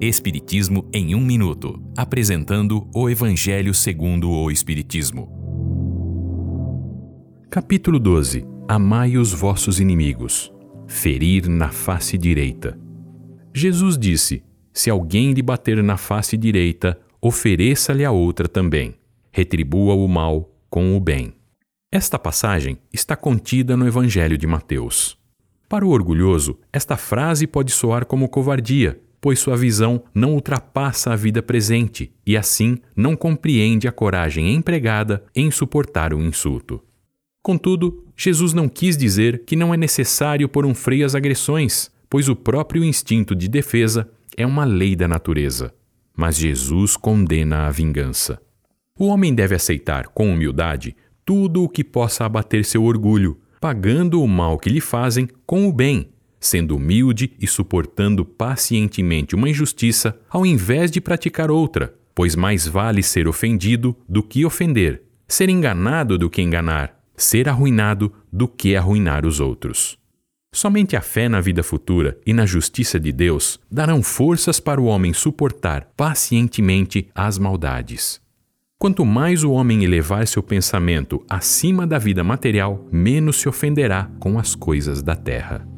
Espiritismo em um minuto, apresentando o Evangelho segundo o Espiritismo. Capítulo 12. Amai os vossos inimigos. Ferir na face direita. Jesus disse: Se alguém lhe bater na face direita, ofereça-lhe a outra também. Retribua o mal com o bem. Esta passagem está contida no Evangelho de Mateus. Para o orgulhoso, esta frase pode soar como covardia, pois sua visão não ultrapassa a vida presente e, assim, não compreende a coragem empregada em suportar o insulto. Contudo, Jesus não quis dizer que não é necessário pôr um freio às agressões, pois o próprio instinto de defesa é uma lei da natureza. Mas Jesus condena a vingança. O homem deve aceitar, com humildade, tudo o que possa abater seu orgulho, pagando o mal que lhe fazem com o bem sendo humilde e suportando pacientemente uma injustiça ao invés de praticar outra, pois mais vale ser ofendido do que ofender, ser enganado do que enganar, ser arruinado do que arruinar os outros. Somente a fé na vida futura e na justiça de Deus darão forças para o homem suportar pacientemente as maldades. Quanto mais o homem elevar seu pensamento acima da vida material, menos se ofenderá com as coisas da terra.